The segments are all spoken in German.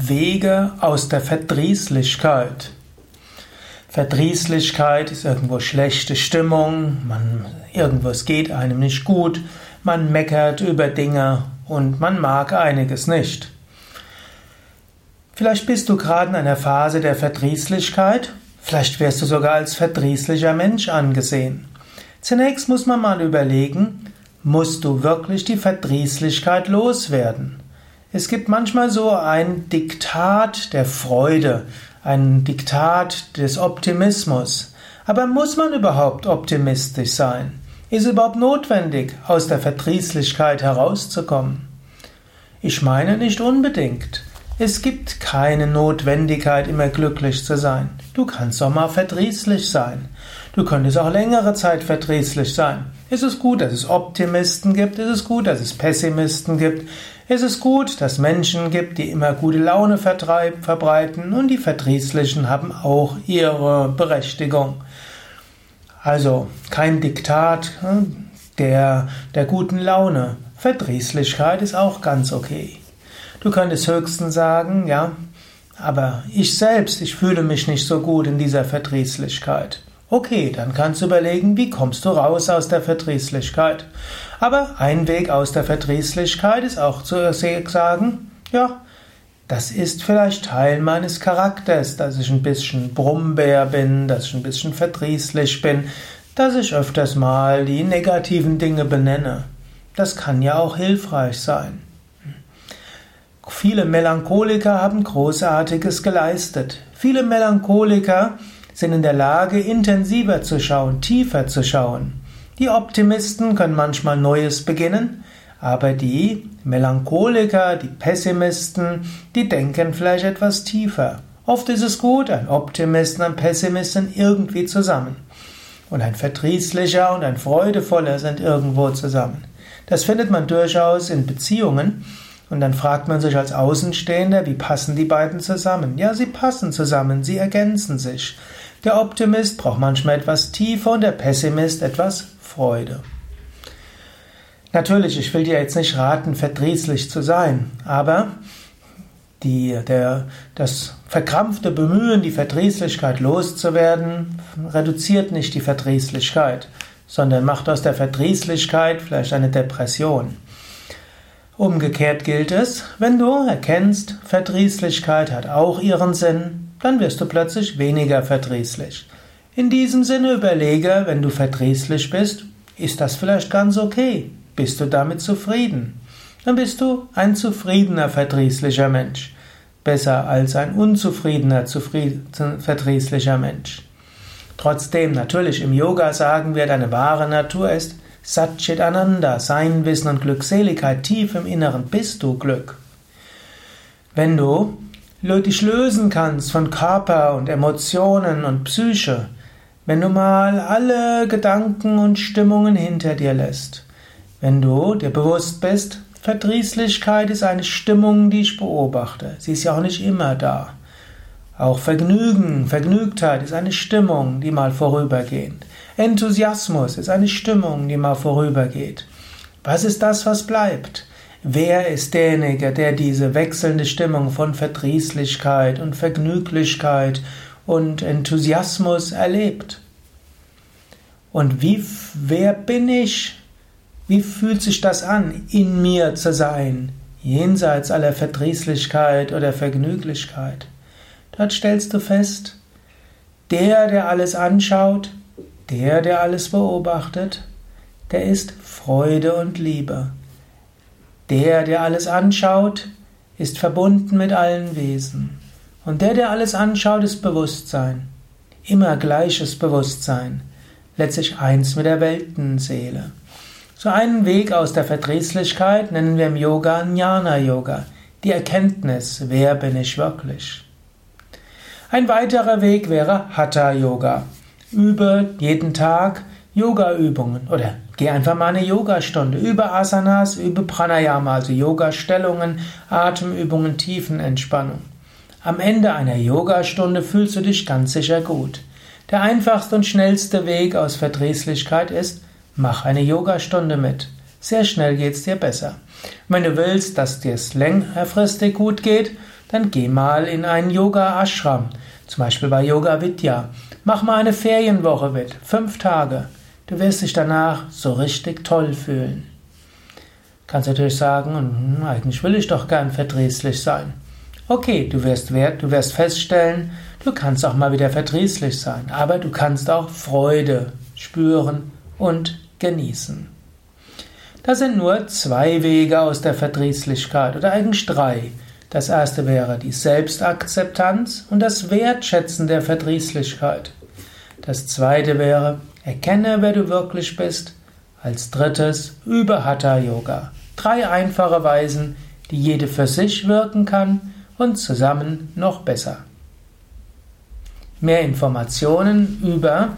Wege aus der Verdrießlichkeit. Verdrießlichkeit ist irgendwo schlechte Stimmung, man, irgendwas geht einem nicht gut, man meckert über Dinge und man mag einiges nicht. Vielleicht bist du gerade in einer Phase der Verdrießlichkeit, vielleicht wirst du sogar als verdrießlicher Mensch angesehen. Zunächst muss man mal überlegen, musst du wirklich die Verdrießlichkeit loswerden? Es gibt manchmal so ein Diktat der Freude, ein Diktat des Optimismus. Aber muss man überhaupt optimistisch sein? Ist es überhaupt notwendig, aus der Verdrießlichkeit herauszukommen? Ich meine nicht unbedingt. Es gibt keine Notwendigkeit, immer glücklich zu sein. Du kannst auch mal verdrießlich sein. Du könntest auch längere Zeit verdrießlich sein. Es ist gut, dass es Optimisten gibt, es ist gut, dass es Pessimisten gibt, es ist gut, dass Menschen gibt, die immer gute Laune verbreiten und die Verdrießlichen haben auch ihre Berechtigung. Also kein Diktat hm, der, der guten Laune. Verdrießlichkeit ist auch ganz okay. Du könntest höchstens sagen, ja, aber ich selbst, ich fühle mich nicht so gut in dieser Verdrießlichkeit. Okay, dann kannst du überlegen, wie kommst du raus aus der Verdrießlichkeit. Aber ein Weg aus der Verdrießlichkeit ist auch zu sagen, ja, das ist vielleicht Teil meines Charakters, dass ich ein bisschen Brummbär bin, dass ich ein bisschen verdrießlich bin, dass ich öfters mal die negativen Dinge benenne. Das kann ja auch hilfreich sein. Viele Melancholiker haben Großartiges geleistet. Viele Melancholiker sind in der Lage, intensiver zu schauen, tiefer zu schauen. Die Optimisten können manchmal Neues beginnen, aber die Melancholiker, die Pessimisten, die denken vielleicht etwas tiefer. Oft ist es gut, ein Optimist und ein Pessimist sind irgendwie zusammen. Und ein Verdrießlicher und ein Freudevoller sind irgendwo zusammen. Das findet man durchaus in Beziehungen. Und dann fragt man sich als Außenstehender, wie passen die beiden zusammen? Ja, sie passen zusammen, sie ergänzen sich. Der Optimist braucht manchmal etwas Tiefe und der Pessimist etwas Freude. Natürlich, ich will dir jetzt nicht raten, verdrießlich zu sein, aber die, der, das verkrampfte Bemühen, die Verdrießlichkeit loszuwerden, reduziert nicht die Verdrießlichkeit, sondern macht aus der Verdrießlichkeit vielleicht eine Depression. Umgekehrt gilt es, wenn du erkennst, Verdrießlichkeit hat auch ihren Sinn, dann wirst du plötzlich weniger verdrießlich. In diesem Sinne überlege, wenn du verdrießlich bist, ist das vielleicht ganz okay? Bist du damit zufrieden? Dann bist du ein zufriedener, verdrießlicher Mensch. Besser als ein unzufriedener, verdrießlicher Mensch. Trotzdem, natürlich im Yoga sagen wir, deine wahre Natur ist Satchit Ananda, Sein, Wissen und Glückseligkeit, tief im Inneren bist du Glück. Wenn du dich lösen kannst von Körper und Emotionen und Psyche, wenn du mal alle Gedanken und Stimmungen hinter dir lässt, wenn du dir bewusst bist, Verdrießlichkeit ist eine Stimmung, die ich beobachte. Sie ist ja auch nicht immer da. Auch Vergnügen, Vergnügtheit ist eine Stimmung, die mal vorübergeht. Enthusiasmus ist eine Stimmung, die mal vorübergeht. Was ist das, was bleibt? Wer ist derjenige, der diese wechselnde Stimmung von Verdrießlichkeit und Vergnüglichkeit und Enthusiasmus erlebt? Und wie, wer bin ich? Wie fühlt sich das an, in mir zu sein, jenseits aller Verdrießlichkeit oder Vergnüglichkeit? Dort stellst du fest, der, der alles anschaut, der, der alles beobachtet, der ist Freude und Liebe. Der, der alles anschaut, ist verbunden mit allen Wesen. Und der, der alles anschaut, ist Bewusstsein. Immer gleiches Bewusstsein. Letztlich eins mit der Weltenseele. So einen Weg aus der Verdrießlichkeit nennen wir im Yoga Jnana Yoga. Die Erkenntnis, wer bin ich wirklich. Ein weiterer Weg wäre Hatha Yoga. Übe jeden Tag Yoga-Übungen oder geh einfach mal eine Yogastunde. Übe Asanas, übe Pranayama, also Yoga-Stellungen, Atemübungen, Tiefenentspannung. Am Ende einer Yogastunde fühlst du dich ganz sicher gut. Der einfachste und schnellste Weg aus Verdrießlichkeit ist, mach eine Yogastunde mit. Sehr schnell geht es dir besser. Wenn du willst, dass dir es längerfristig gut geht, dann geh mal in einen Yoga-Ashram, zum Beispiel bei Yoga Vidya. Mach mal eine Ferienwoche mit, fünf Tage. Du wirst dich danach so richtig toll fühlen. Kannst natürlich sagen, hm, eigentlich will ich doch gern verdrießlich sein. Okay, du wirst, du wirst feststellen, du kannst auch mal wieder verdrießlich sein, aber du kannst auch Freude spüren und genießen. Das sind nur zwei Wege aus der Verdrießlichkeit oder eigentlich drei. Das erste wäre die Selbstakzeptanz und das Wertschätzen der Verdrießlichkeit. Das zweite wäre, erkenne, wer du wirklich bist. Als drittes, übe Hatha Yoga. Drei einfache Weisen, die jede für sich wirken kann und zusammen noch besser. Mehr Informationen über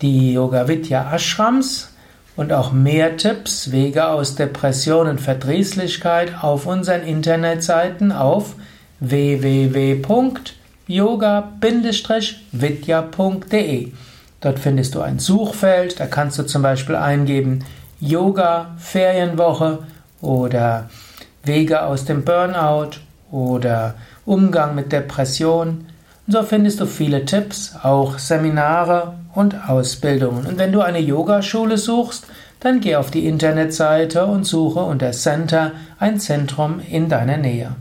die Yoga Vidya Ashrams und auch mehr Tipps, Wege aus Depression und Verdrießlichkeit auf unseren Internetseiten auf www.yoga-vidya.de. Dort findest du ein Suchfeld, da kannst du zum Beispiel eingeben Yoga Ferienwoche oder Wege aus dem Burnout oder Umgang mit Depression. Und so findest du viele Tipps, auch Seminare und Ausbildungen. Und wenn du eine Yogaschule suchst, dann geh auf die Internetseite und suche unter Center ein Zentrum in deiner Nähe.